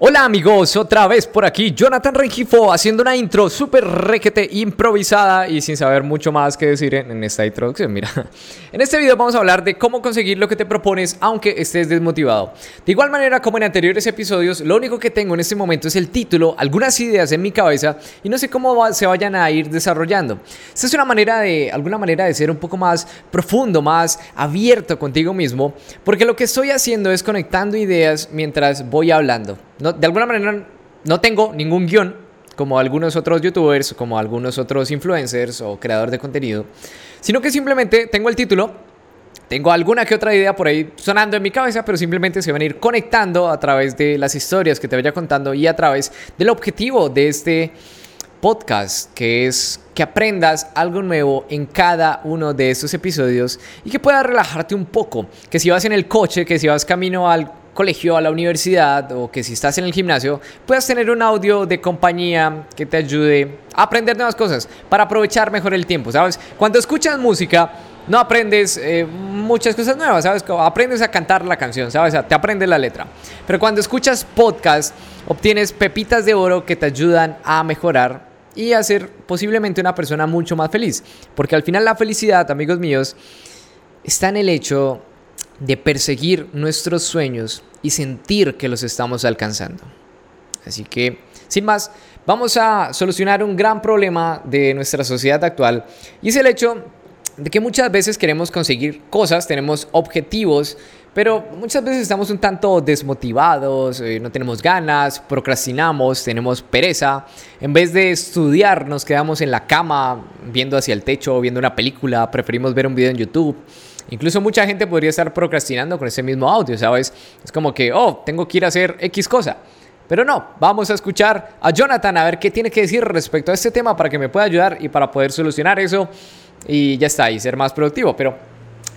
Hola amigos, otra vez por aquí Jonathan Rengifo haciendo una intro súper requete improvisada y sin saber mucho más que decir en, esta introducción. Mira, en este video vamos a hablar de cómo conseguir lo que te propones aunque estés desmotivado. De igual manera como en anteriores episodios, lo único que tengo en este momento es el título, algunas ideas en mi cabeza y no sé cómo se vayan a ir desarrollando. Esta es una manera de, alguna manera de ser un poco más profundo, más abierto contigo mismo, porque lo que estoy haciendo es conectando ideas mientras voy hablando de alguna manera no tengo ningún guion como algunos otros youtubers, como algunos otros influencers o creadores de contenido, sino que simplemente tengo el título, tengo alguna que otra idea por ahí sonando en mi cabeza, pero simplemente se van a ir conectando a través de las historias que te vaya contando y a través del objetivo de este podcast, que es que aprendas algo nuevo en cada uno de estos episodios y que puedas relajarte un poco, que si vas en el coche, que si vas camino al colegio, a la universidad o que si estás en el gimnasio, puedas tener un audio de compañía que te ayude a aprender nuevas cosas para aprovechar mejor el tiempo, ¿sabes? Cuando escuchas música, no aprendes eh, muchas cosas nuevas, ¿sabes? Aprendes a cantar la canción, ¿sabes? Te aprendes la letra. Pero cuando escuchas podcast, obtienes pepitas de oro que te ayudan a mejorar y a ser posiblemente una persona mucho más feliz. Porque al final la felicidad, amigos míos, está en el hecho de perseguir nuestros sueños y sentir que los estamos alcanzando. Así que, sin más, vamos a solucionar un gran problema de nuestra sociedad actual y es el hecho de que muchas veces queremos conseguir cosas, tenemos objetivos, pero muchas veces estamos un tanto desmotivados, eh, no tenemos ganas, procrastinamos, tenemos pereza. En vez de estudiar, nos quedamos en la cama viendo hacia el techo, viendo una película, preferimos ver un video en YouTube. Incluso mucha gente podría estar procrastinando con ese mismo audio, ¿sabes? Es como que, oh, tengo que ir a hacer X cosa. Pero no, vamos a escuchar a Jonathan a ver qué tiene que decir respecto a este tema para que me pueda ayudar y para poder solucionar eso y ya está, y ser más productivo. Pero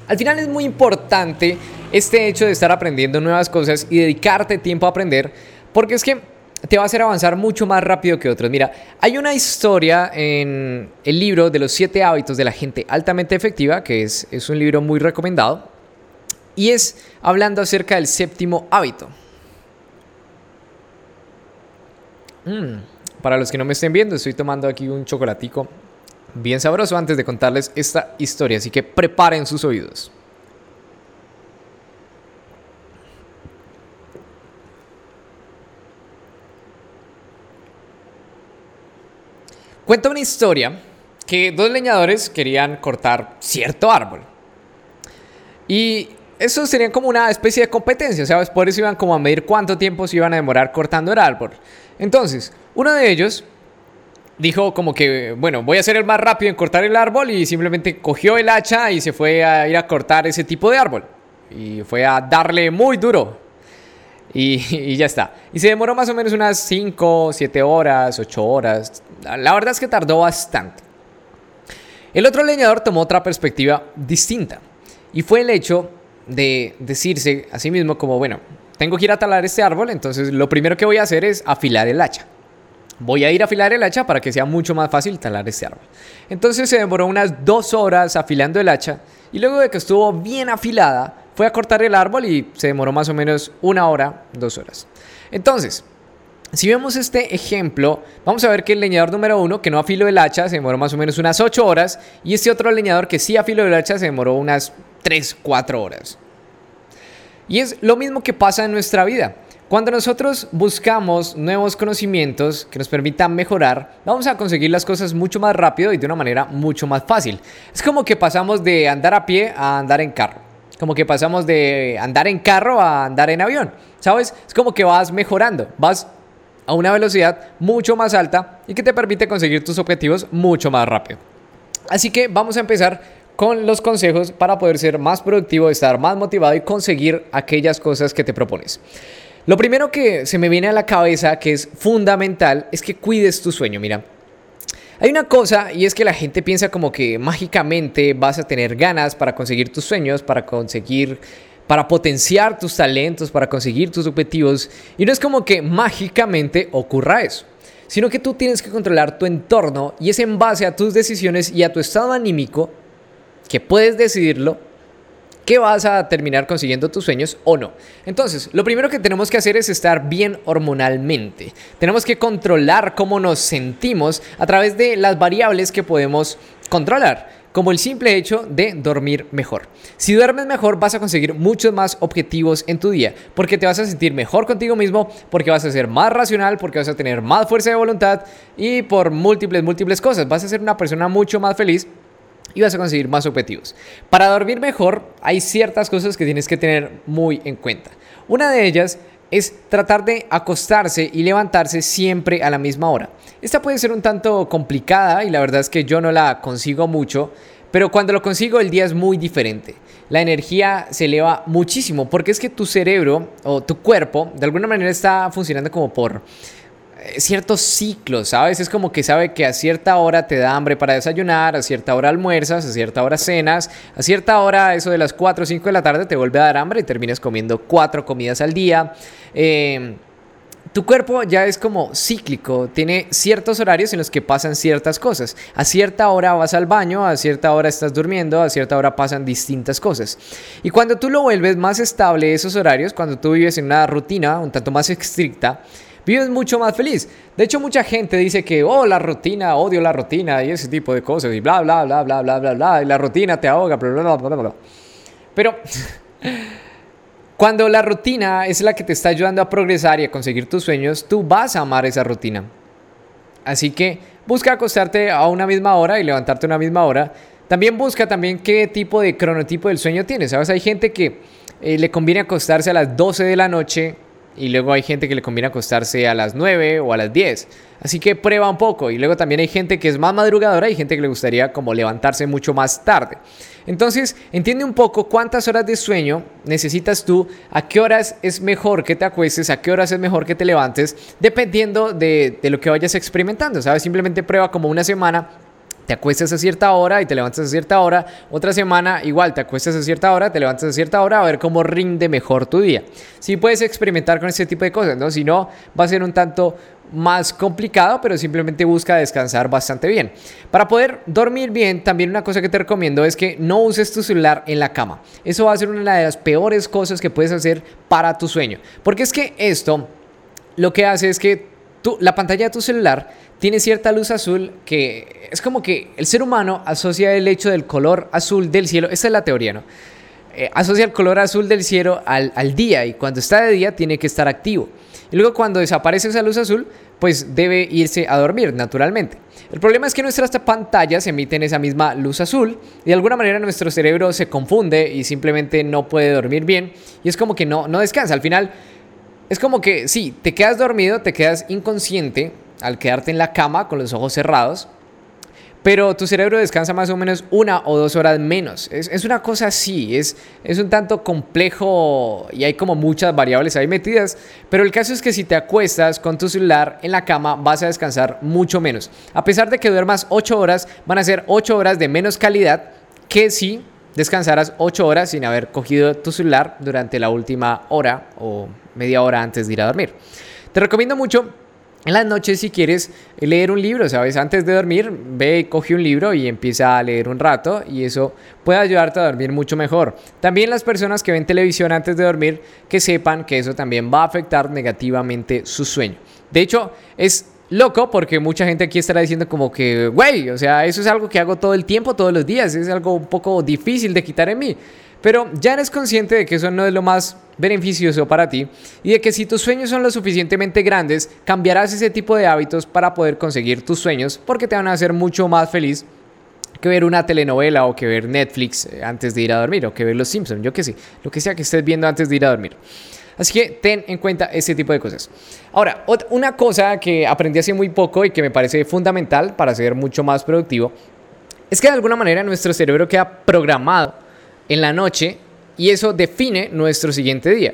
al final es muy importante este hecho de estar aprendiendo nuevas cosas y dedicarte tiempo a aprender, porque es que te va a hacer avanzar mucho más rápido que otros. Mira, hay una historia en el libro de los siete hábitos de la gente altamente efectiva, que es, es un libro muy recomendado, y es hablando acerca del séptimo hábito. Mm, para los que no me estén viendo, estoy tomando aquí un chocolatico bien sabroso antes de contarles esta historia, así que preparen sus oídos. Cuenta una historia que dos leñadores querían cortar cierto árbol. Y eso sería como una especie de competencia, ¿sabes? Por eso iban como a medir cuánto tiempo se iban a demorar cortando el árbol. Entonces, uno de ellos dijo como que, bueno, voy a ser el más rápido en cortar el árbol y simplemente cogió el hacha y se fue a ir a cortar ese tipo de árbol. Y fue a darle muy duro. Y, ya está. Y se demoró más o menos unas 5, 7 horas, 8 horas. La verdad es que tardó bastante. El otro leñador tomó otra perspectiva distinta. Y fue el hecho de decirse a sí mismo como, bueno, tengo que ir a talar este árbol, entonces lo primero que voy a hacer es afilar el hacha. Voy a ir a afilar el hacha para que sea mucho más fácil talar este árbol. Entonces se demoró unas dos horas afilando el hacha y luego de que estuvo bien afilada, fue a cortar el árbol y se demoró más o menos una hora, dos horas. Entonces, si vemos este ejemplo, vamos a ver que el leñador número uno, que no afiló el hacha, se demoró más o menos unas 8 horas, y este otro leñador que sí afiló el hacha se demoró unas 3, 4 horas. Y es lo mismo que pasa en nuestra vida. Cuando nosotros buscamos nuevos conocimientos que nos permitan mejorar, vamos a conseguir las cosas mucho más rápido y de una manera mucho más fácil. Es como que pasamos de andar a pie a andar en carro como que pasamos de andar en carro a andar en avión, ¿sabes? Es como que vas mejorando, vas a una velocidad mucho más alta y que te permite conseguir tus objetivos mucho más rápido. Así que vamos a empezar con los consejos para poder ser más productivo, estar más motivado y conseguir aquellas cosas que te propones. Lo primero que se me viene a la cabeza que es fundamental es que cuides tu sueño. Mira, hay una cosa y es que la gente piensa como que mágicamente vas a tener ganas para conseguir tus sueños, para conseguir, para potenciar tus talentos, para conseguir tus objetivos. Y no es como que mágicamente ocurra eso, sino que tú tienes que controlar tu entorno y es en base a tus decisiones y a tu estado anímico que puedes decidirlo que vas a terminar consiguiendo tus sueños o no. Entonces, lo primero que tenemos que hacer es estar bien hormonalmente. Tenemos que controlar cómo nos sentimos a través de las variables que podemos controlar como el simple hecho de dormir mejor. Si duermes mejor vas a conseguir muchos más objetivos en tu día, porque te vas a sentir mejor contigo mismo, porque vas a ser más racional, porque vas a tener más fuerza de voluntad y por múltiples, múltiples cosas. Vas a ser una persona mucho más feliz y vas a conseguir más objetivos. Para dormir mejor hay ciertas cosas que tienes que tener muy en cuenta. Una de ellas es tratar de acostarse y levantarse siempre a la misma hora. Esta puede ser un tanto complicada y la verdad es que yo no la consigo mucho, pero cuando lo consigo el día es muy diferente. La energía se eleva muchísimo porque es que tu cerebro o tu cuerpo de alguna manera está funcionando como por ciertos ciclos, ¿sabes? Es como que sabe que a cierta hora te da hambre para desayunar, a cierta hora almuerzas, a cierta hora cenas, a cierta hora, eso de las 4 o 5 de la tarde, te vuelve a dar hambre y terminas comiendo cuatro comidas al día. Eh, tu cuerpo ya es como cíclico, tiene ciertos horarios en los que pasan ciertas cosas. A cierta hora vas al baño, a cierta hora estás durmiendo, a cierta hora pasan distintas cosas. Y cuando tú lo vuelves más estable esos horarios, cuando tú vives en una rutina un tanto más estricta, vives mucho más feliz. De hecho, mucha gente dice que, oh, la rutina, odio la rutina y ese tipo de cosas, y bla, bla, bla, bla, bla, bla, bla, y la rutina te ahoga, bla, bla, bla, bla, bla. Pero cuando la rutina es la que te está ayudando a progresar y a conseguir tus sueños, tú vas a amar esa rutina. Así que busca acostarte a una misma hora y levantarte a una misma hora. También busca también qué tipo de cronotipo del sueño tienes. ¿Sabes? Hay gente que eh, le conviene acostarse a las 12 de la noche y luego hay gente que le conviene acostarse a las 9 o a las 10. Así que prueba un poco. Y luego también hay gente que es más madrugadora y gente que le gustaría como levantarse mucho más tarde. Entonces, entiende un poco cuántas horas de sueño necesitas tú, a qué horas es mejor que te acuestes, a qué horas es mejor que te levantes, dependiendo de, de lo que vayas experimentando. ¿Sabes? Simplemente prueba como una semana te acuestas a cierta hora y te levantas a cierta hora. Otra semana igual, te acuestas a cierta hora, te levantas a cierta hora a ver cómo rinde mejor tu día. Si puedes experimentar con ese tipo de cosas, ¿no? Si no, va a ser un tanto más complicado, pero simplemente busca descansar bastante bien. Para poder dormir bien, también una cosa que te recomiendo es que no uses tu celular en la cama. Eso va a ser una de las peores cosas que puedes hacer para tu sueño. Porque es que esto lo que hace es que la pantalla de tu celular tiene cierta luz azul que es como que el ser humano asocia el hecho del color azul del cielo, esa es la teoría, ¿no? Eh, asocia el color azul del cielo al, al, día y cuando está de día tiene que estar activo. Y luego cuando desaparece esa luz azul, pues debe irse a dormir naturalmente. El problema es que nuestras pantallas emiten esa misma luz azul y de alguna manera nuestro cerebro se confunde y simplemente no puede dormir bien y es como que no, no descansa. Al final es como que sí, te quedas dormido, te quedas inconsciente, al quedarte en la cama con los ojos cerrados, pero tu cerebro descansa más o menos una o dos horas menos. Es, una cosa así, es, es un tanto complejo y hay como muchas variables ahí metidas, pero el caso es que si te acuestas con tu celular en la cama vas a descansar mucho menos. A pesar de que duermas 8 horas, van a ser 8 horas de menos calidad que si descansaras 8 horas sin haber cogido tu celular durante la última hora o media hora antes de ir a dormir. Te recomiendo mucho en las noches, si quieres leer un libro, ¿sabes? Antes de dormir, ve coge un libro y empieza a leer un rato y eso puede ayudarte a dormir mucho mejor. También las personas que ven televisión antes de dormir, que sepan que eso también va a afectar negativamente su sueño. De hecho, es loco porque mucha gente aquí estará diciendo como que, güey, o sea, eso es algo que hago todo el tiempo, todos los días, es algo un poco difícil de quitar en mí. Pero ya eres consciente de que eso no es lo más beneficioso para ti y de que si tus sueños son lo suficientemente grandes, cambiarás ese tipo de hábitos para poder conseguir tus sueños porque te van a hacer mucho más feliz que ver una telenovela o que ver Netflix eh, antes de ir a dormir o que ver Los Simpsons, yo que sé, lo que sea que estés viendo antes de ir a dormir. Así que ten en cuenta ese tipo de cosas. Ahora, una cosa que aprendí hace muy poco y que me parece fundamental para ser mucho más productivo es que de alguna manera nuestro cerebro queda programado en la noche y eso define nuestro siguiente día.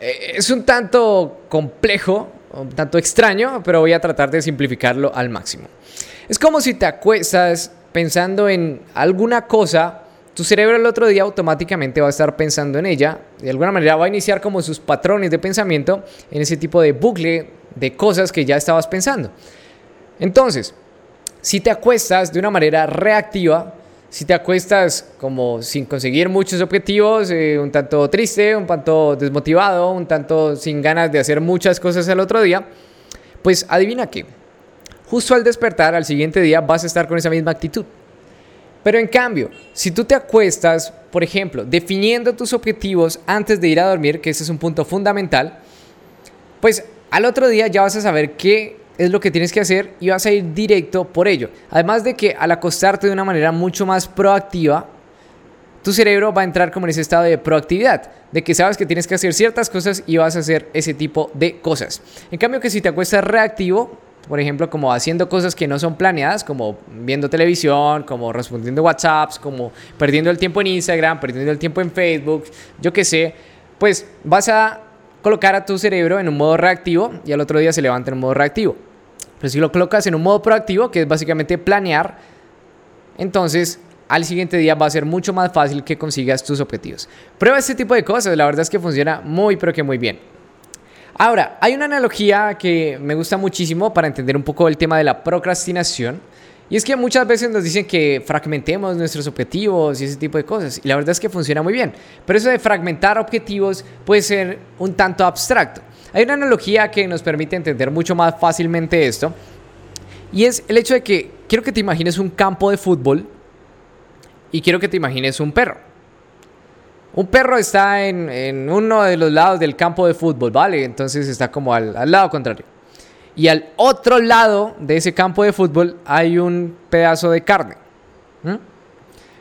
Eh, es un tanto complejo, un tanto extraño, pero voy a tratar de simplificarlo al máximo. Es como si te acuestas pensando en alguna cosa, tu cerebro el otro día automáticamente va a estar pensando en ella, de alguna manera va a iniciar como sus patrones de pensamiento en ese tipo de bucle de cosas que ya estabas pensando. Entonces, si te acuestas de una manera reactiva, si te acuestas como sin conseguir muchos objetivos, eh, un tanto triste, un tanto desmotivado, un tanto sin ganas de hacer muchas cosas el otro día, pues adivina qué. Justo al despertar, al siguiente día, vas a estar con esa misma actitud. Pero en cambio, si tú te acuestas, por ejemplo, definiendo tus objetivos antes de ir a dormir, que ese es un punto fundamental, pues al otro día ya vas a saber qué es lo que tienes que hacer y vas a ir directo por ello. Además de que al acostarte de una manera mucho más proactiva, tu cerebro va a entrar como en ese estado de proactividad, de que sabes que tienes que hacer ciertas cosas y vas a hacer ese tipo de cosas. En cambio que si te acuestas reactivo, por ejemplo, como haciendo cosas que no son planeadas, como viendo televisión, como respondiendo WhatsApps, como perdiendo el tiempo en Instagram, perdiendo el tiempo en Facebook, yo qué sé, pues vas a colocar a tu cerebro en un modo reactivo y al otro día se levanta en un modo reactivo. Pero si lo colocas en un modo proactivo, que es básicamente planear, entonces al siguiente día va a ser mucho más fácil que consigas tus objetivos. Prueba este tipo de cosas, la verdad es que funciona muy pero que muy bien. Ahora, hay una analogía que me gusta muchísimo para entender un poco el tema de la procrastinación. Y es que muchas veces nos dicen que fragmentemos nuestros objetivos y ese tipo de cosas. Y la verdad es que funciona muy bien. Pero eso de fragmentar objetivos puede ser un tanto abstracto. Hay una analogía que nos permite entender mucho más fácilmente esto. Y es el hecho de que quiero que te imagines un campo de fútbol y quiero que te imagines un perro. Un perro está en, uno de los lados del campo de fútbol, ¿vale? Entonces está como al, lado contrario. Y al otro lado de ese campo de fútbol hay un pedazo de carne.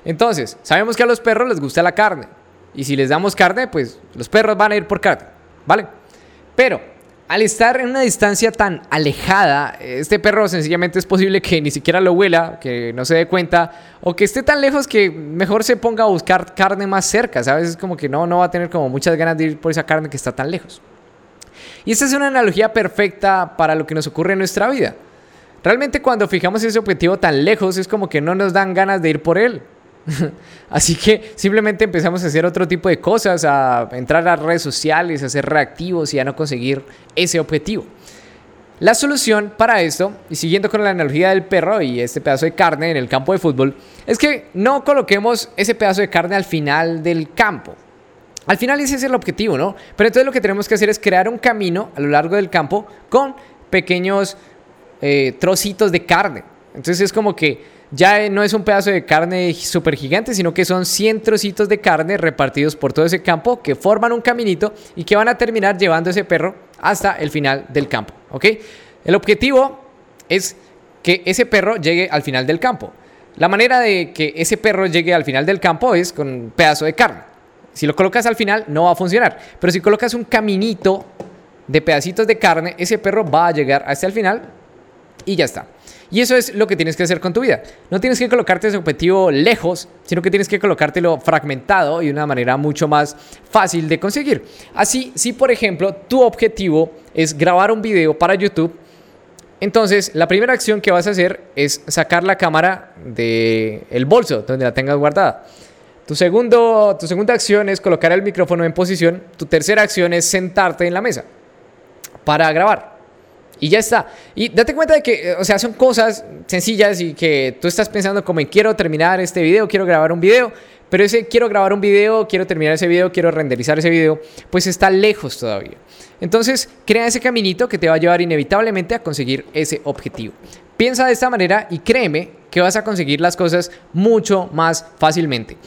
Entonces, sabemos que a los perros les gusta la carne. Y si les damos carne, pues los perros van a ir por carne, ¿vale? Pero al estar en una distancia tan alejada, este perro sencillamente es posible que ni siquiera lo huela, que no se dé cuenta, o que esté tan lejos que mejor se ponga a buscar carne más cerca, ¿sabes? Es como que no, no va a tener como muchas ganas de ir por esa carne que está tan lejos. Y esta es una analogía perfecta para lo que nos ocurre en nuestra vida. Realmente cuando fijamos ese objetivo tan lejos es como que no nos dan ganas de ir por él. Así que simplemente empezamos a hacer otro tipo de cosas, a entrar a redes sociales, a ser reactivos y a no conseguir ese objetivo. La solución para esto, y siguiendo con la analogía del perro y este pedazo de carne en el campo de fútbol, es que no coloquemos ese pedazo de carne al final del campo. Al final ese es el objetivo, ¿no? Pero entonces lo que tenemos que hacer es crear un camino a lo largo del campo con pequeños eh, trocitos de carne. Entonces es como que ya no es un pedazo de carne súper gigante, sino que son 100 trocitos de carne repartidos por todo ese campo que forman un caminito y que van a terminar llevando ese perro hasta el final del campo. ¿ok? El objetivo es que ese perro llegue al final del campo. La manera de que ese perro llegue al final del campo es con un pedazo de carne. Si lo colocas al final no va a funcionar, pero si colocas un caminito de pedacitos de carne, ese perro va a llegar hasta el final y ya está. Y eso es lo que tienes que hacer con tu vida. No tienes que colocarte ese objetivo lejos, sino que tienes que colocártelo fragmentado y de una manera mucho más fácil de conseguir. Así, si por ejemplo tu objetivo es grabar un video para YouTube, entonces la primera acción que vas a hacer es sacar la cámara del el bolso donde la tengas guardada. Tu, segundo, tu segunda acción es colocar el micrófono en posición. Tu tercera acción es sentarte en la mesa para grabar. Y ya está. Y date cuenta de que, o sea, son cosas sencillas y que tú estás pensando como quiero terminar este video, quiero grabar un video, pero ese quiero grabar un video, quiero terminar ese video, quiero renderizar ese video, pues está lejos todavía. Entonces, crea ese caminito que te va a llevar inevitablemente a conseguir ese objetivo. Piensa de esta manera y créeme que vas a conseguir las cosas mucho más fácilmente.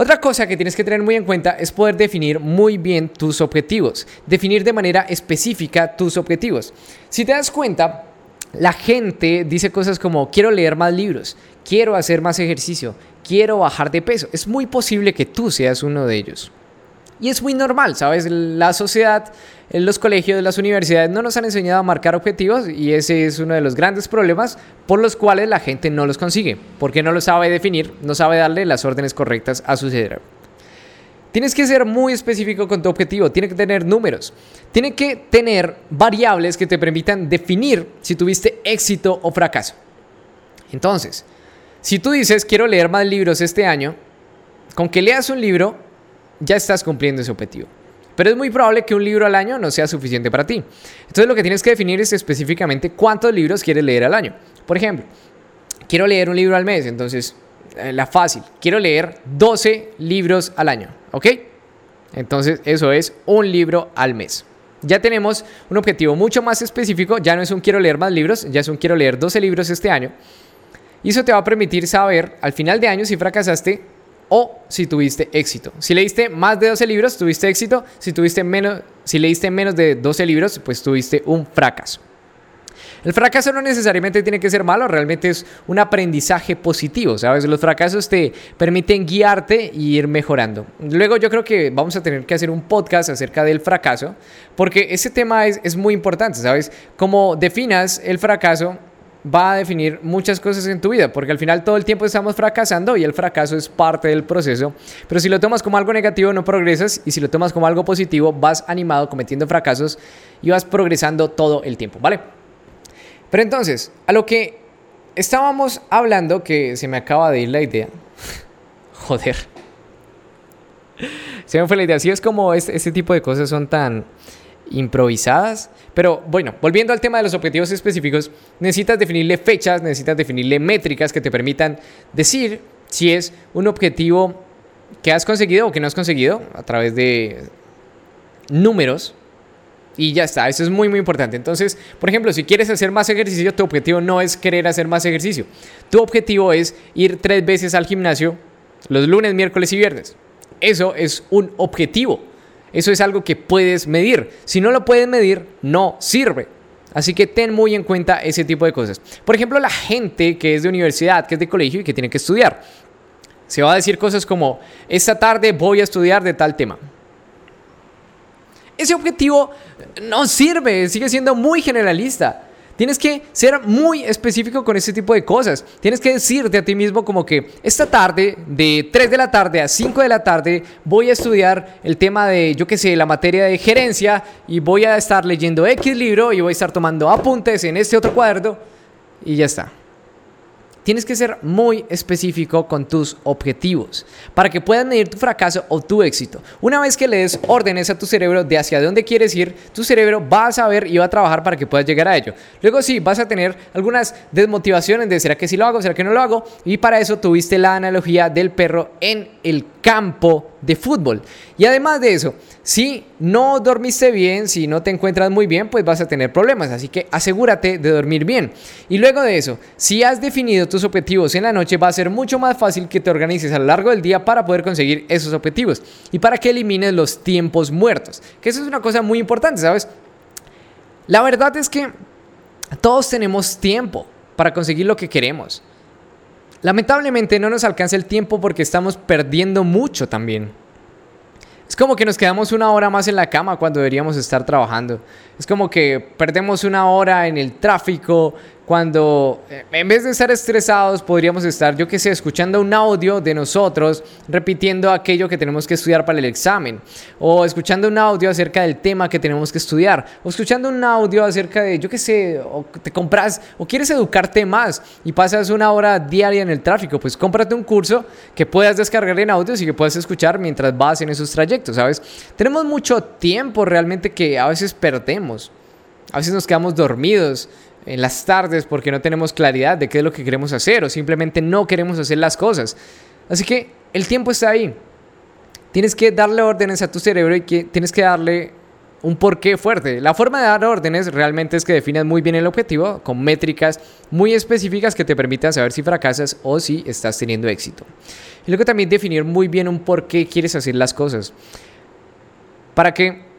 Otra cosa que tienes que tener muy en cuenta es poder definir muy bien tus objetivos, definir de manera específica tus objetivos. Si te das cuenta, la gente dice cosas como quiero leer más libros, quiero hacer más ejercicio, quiero bajar de peso. Es muy posible que tú seas uno de ellos. Y es muy normal, ¿sabes? La sociedad, los colegios, las universidades no nos han enseñado a marcar objetivos y ese es uno de los grandes problemas por los cuales la gente no los consigue, porque no lo sabe definir, no sabe darle las órdenes correctas a su cerebro. Tienes que ser muy específico con tu objetivo, tiene que tener números, tiene que tener variables que te permitan definir si tuviste éxito o fracaso. Entonces, si tú dices quiero leer más libros este año, con que leas un libro ya estás cumpliendo ese objetivo. Pero es muy probable que un libro al año no sea suficiente para ti. Entonces lo que tienes que definir es específicamente cuántos libros quieres leer al año. Por ejemplo, quiero leer un libro al mes, entonces eh, la fácil. Quiero leer 12 libros al año, ¿ok? Entonces eso es un libro al mes. Ya tenemos un objetivo mucho más específico, ya no es un quiero leer más libros, ya es un quiero leer 12 libros este año. Y eso te va a permitir saber al final de año si fracasaste o si tuviste éxito. Si leíste más de 12 libros, tuviste éxito. Si, tuviste menos, si leíste menos de 12 libros, pues tuviste un fracaso. El fracaso no necesariamente tiene que ser malo, realmente es un aprendizaje positivo, ¿sabes? Los fracasos te permiten guiarte y ir mejorando. Luego yo creo que vamos a tener que hacer un podcast acerca del fracaso, porque ese tema es, es muy importante, ¿sabes? Como definas el fracaso, va a definir muchas cosas en tu vida, porque al final todo el tiempo estamos fracasando y el fracaso es parte del proceso. Pero si lo tomas como algo negativo no progresas y si lo tomas como algo positivo vas animado cometiendo fracasos y vas progresando todo el tiempo, ¿vale? Pero entonces, a lo que estábamos hablando, que se me acaba de ir la idea. Joder. Se me fue la idea. Si es como este, este tipo de cosas son tan improvisadas. Pero bueno, volviendo al tema de los objetivos específicos, necesitas definirle fechas, necesitas definirle métricas que te permitan decir si es un objetivo que has conseguido o que no has conseguido a través de números. Y ya está, eso es muy muy importante. Entonces, por ejemplo, si quieres hacer más ejercicio, tu objetivo no es querer hacer más ejercicio. Tu objetivo es ir tres veces al gimnasio los lunes, miércoles y viernes. Eso es un objetivo. Eso es algo que puedes medir. Si no lo puedes medir, no sirve. Así que ten muy en cuenta ese tipo de cosas. Por ejemplo, la gente que es de universidad, que es de colegio y que tiene que estudiar. Se va a decir cosas como, esta tarde voy a estudiar de tal tema. Ese objetivo no sirve, sigue siendo muy generalista. Tienes que ser muy específico con ese tipo de cosas. Tienes que decirte a ti mismo como que esta tarde, de 3 de la tarde a 5 de la tarde, voy a estudiar el tema de, yo qué sé, la materia de gerencia y voy a estar leyendo X libro y voy a estar tomando apuntes en este otro cuaderno y ya está. Tienes que ser muy específico con tus objetivos para que puedas medir tu fracaso o tu éxito. Una vez que le des órdenes a tu cerebro de hacia dónde quieres ir, tu cerebro va a saber y va a trabajar para que puedas llegar a ello. Luego sí, vas a tener algunas desmotivaciones de será que sí lo hago, será que no lo hago. Y para eso tuviste la analogía del perro en el campo de fútbol. Y además de eso, si no dormiste bien, si no te encuentras muy bien, pues vas a tener problemas. Así que asegúrate de dormir bien. Y luego de eso, si has definido tus objetivos en la noche, va a ser mucho más fácil que te organices a lo largo del día para poder conseguir esos objetivos. Y para que elimines los tiempos muertos. Que eso es una cosa muy importante, ¿sabes? La verdad es que todos tenemos tiempo para conseguir lo que queremos. Lamentablemente no nos alcanza el tiempo porque estamos perdiendo mucho también. Es como que nos quedamos una hora más en la cama cuando deberíamos estar trabajando. Es como que perdemos una hora en el tráfico, cuando eh, en vez de estar estresados podríamos estar, yo qué sé, escuchando un audio de nosotros repitiendo aquello que tenemos que estudiar para el examen, o escuchando un audio acerca del tema que tenemos que estudiar, o escuchando un audio acerca de, yo qué sé, o te compras, o quieres educarte más y pasas una hora diaria en el tráfico, pues cómprate un curso que puedas descargar en audios y que puedas escuchar mientras vas en esos trayectos, ¿sabes? Tenemos mucho tiempo realmente que a veces perdemos. A veces nos quedamos dormidos en las tardes porque no tenemos claridad de qué es lo que queremos hacer o simplemente no queremos hacer las cosas. Así que el tiempo está ahí. Tienes que darle órdenes a tu cerebro y que tienes que darle un porqué fuerte. La forma de dar órdenes realmente es que definas muy bien el objetivo con métricas muy específicas que te permitan saber si fracasas o si estás teniendo éxito. Y luego también definir muy bien un por qué quieres hacer las cosas. Para que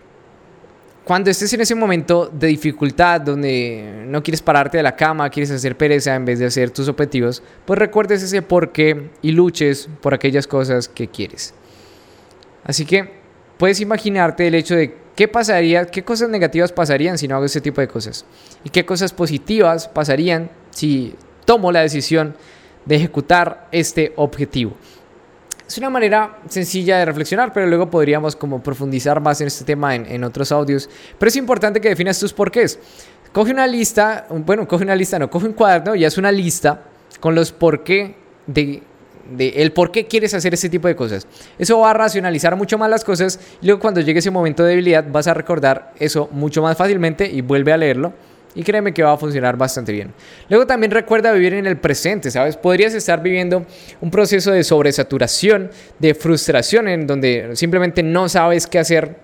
cuando estés en ese momento de dificultad donde no quieres pararte de la cama, quieres hacer pereza en vez de hacer tus objetivos, pues recuerdes ese por qué y luches por aquellas cosas que quieres. Así que puedes imaginarte el hecho de qué pasaría, qué cosas negativas pasarían si no hago ese tipo de cosas y qué cosas positivas pasarían si tomo la decisión de ejecutar este objetivo. Es una manera sencilla de reflexionar, pero luego podríamos como profundizar más en este tema en, otros audios. Pero es importante que definas tus porqués. Coge una lista, bueno, coge una lista, no, coge un cuaderno y haz una lista con los por qué de, de, el por qué quieres hacer ese tipo de cosas. Eso va a racionalizar mucho más las cosas luego cuando llegue ese momento de debilidad vas a recordar eso mucho más fácilmente y vuelve a leerlo Y créeme que va a funcionar bastante bien. Luego también recuerda vivir en el presente, ¿sabes? Podrías estar viviendo un proceso de sobresaturación, de frustración, en donde simplemente no sabes qué hacer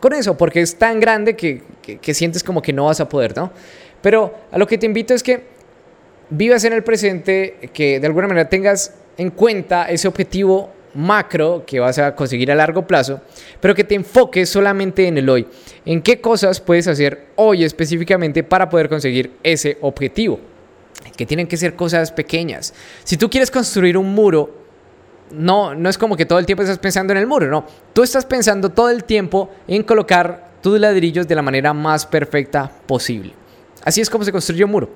con eso, porque es tan grande que, que sientes como que no vas a poder, ¿no? Pero a lo que te invito es que vivas en el presente, que de alguna manera tengas en cuenta ese objetivo macro que vas a conseguir a largo plazo, pero que te enfoques solamente en el hoy. ¿En qué cosas puedes hacer hoy específicamente para poder conseguir ese objetivo? Que tienen que ser cosas pequeñas. Si tú quieres construir un muro, no, no es como que todo el tiempo estás pensando en el muro, no. Tú estás pensando todo el tiempo en colocar tus ladrillos de la manera más perfecta posible. Así es como se construye un muro.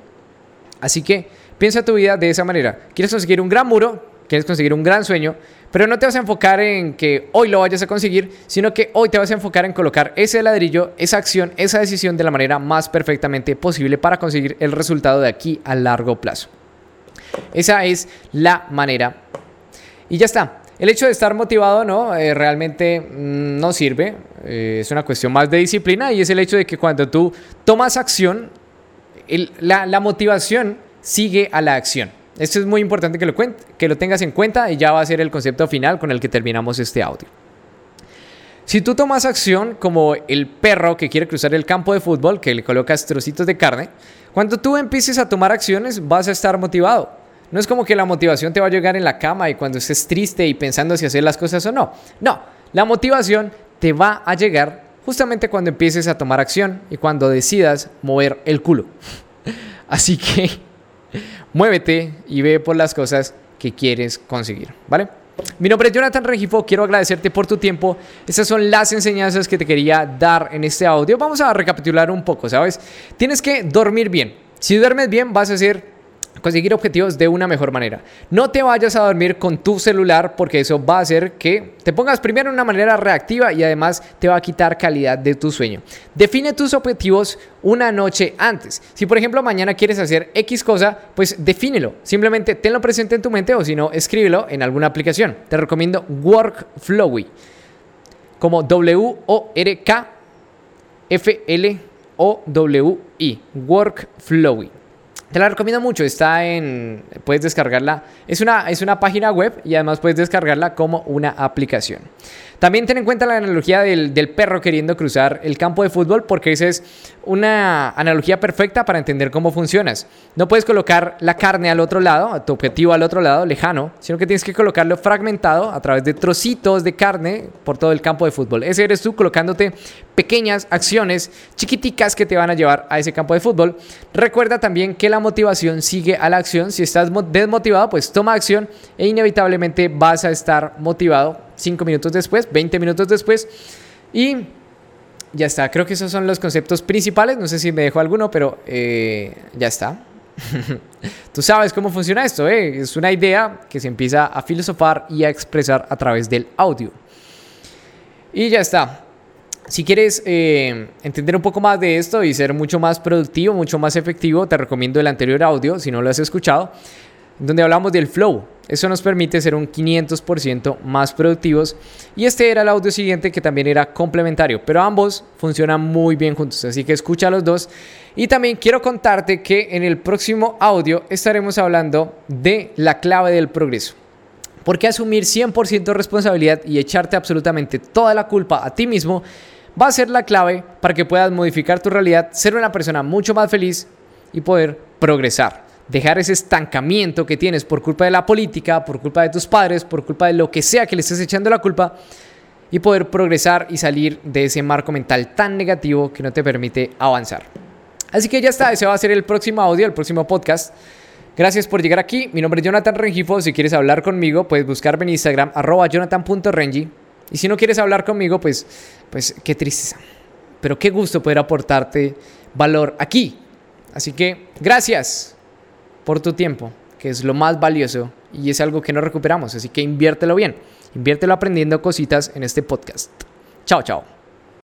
Así que piensa tu vida de esa manera. ¿Quieres conseguir un gran muro? quieres conseguir un gran sueño, pero no te vas a enfocar en que hoy lo vayas a conseguir, sino que hoy te vas a enfocar en colocar ese ladrillo, esa acción, esa decisión de la manera más perfectamente posible para conseguir el resultado de aquí a largo plazo. Esa es la manera. Y ya está. El hecho de estar motivado no eh, realmente mm, no sirve. Eh, es una cuestión más de disciplina y es el hecho de que cuando tú tomas acción, la motivación sigue a la acción. Esto es muy importante que lo, que lo tengas en cuenta y ya va a ser el concepto final con el que terminamos este audio. Si tú tomas acción como el perro que quiere cruzar el campo de fútbol, que le colocas trocitos de carne, cuando tú empieces a tomar acciones vas a estar motivado. No es como que la motivación te va a llegar en la cama y cuando estés triste y pensando si hacer las cosas o no. No, la motivación te va a llegar justamente cuando empieces a tomar acción y cuando decidas mover el culo. Así que muévete y ve por las cosas que quieres conseguir, ¿vale? Mi nombre es Jonathan Regifo, quiero agradecerte por tu tiempo. Estas son las enseñanzas que te quería dar en este audio. Vamos a recapitular un poco, ¿sabes? Tienes que dormir bien. Si duermes bien, vas a ser conseguir objetivos de una mejor manera. No te vayas a dormir con tu celular porque eso va a hacer que te pongas primero de una manera reactiva y además te va a quitar calidad de tu sueño. Define tus objetivos una noche antes. Si por ejemplo mañana quieres hacer X cosa, pues defínelo. Simplemente tenlo presente en tu mente o si no, escríbelo en alguna aplicación. Te recomiendo Workflowy como W-O-R-K F-L-O-W-I. Workflowy. Te la recomiendo mucho, está en, puedes descargarla, es una, es una página web y además puedes descargarla como una aplicación. También ten en cuenta la analogía del, del, perro queriendo cruzar el campo de fútbol porque esa es una analogía perfecta para entender cómo funcionas. No puedes colocar la carne al otro lado, tu objetivo al otro lado, lejano, sino que tienes que colocarlo fragmentado a través de trocitos de carne por todo el campo de fútbol. Ese eres tú colocándote pequeñas acciones chiquiticas que te van a llevar a ese campo de fútbol. Recuerda también que la motivación sigue a la acción. Si estás desmotivado, pues toma acción e inevitablemente vas a estar motivado 5 minutos después, 20 minutos después. Y ya está, creo que esos son los conceptos principales. No sé si me dejo alguno, pero eh, ya está. Tú sabes cómo funciona esto, ¿eh? es una idea que se empieza a filosofar y a expresar a través del audio. Y ya está. Si quieres eh, entender un poco más de esto y ser mucho más productivo, mucho más efectivo, te recomiendo el anterior audio, si no lo has escuchado, donde hablamos del flow. Eso nos permite ser un 500% más productivos. Y este era el audio siguiente que también era complementario, pero ambos funcionan muy bien juntos, así que escucha los dos. Y también quiero contarte que en el próximo audio estaremos hablando de la clave del progreso. Porque asumir 100% responsabilidad y echarte absolutamente toda la culpa a ti mismo va a ser la clave para que puedas modificar tu realidad, ser una persona mucho más feliz y poder progresar dejar ese estancamiento que tienes por culpa de la política, por culpa de tus padres, por culpa de lo que sea que le estés echando la culpa y poder progresar y salir de ese marco mental tan negativo que no te permite avanzar. Así que ya está, ese va a ser el próximo audio, el próximo podcast. Gracias por llegar aquí. Mi nombre es Jonathan Rengifo. Si quieres hablar conmigo, puedes buscarme en Instagram, arroba jonathan.rengi. Y si no quieres hablar conmigo, pues, pues qué tristeza. Pero qué gusto poder aportarte valor aquí. Así que gracias por tu tiempo, que es lo más valioso y es algo que no recuperamos. Así que inviértelo bien, inviértelo aprendiendo cositas en este podcast. Chao, chao.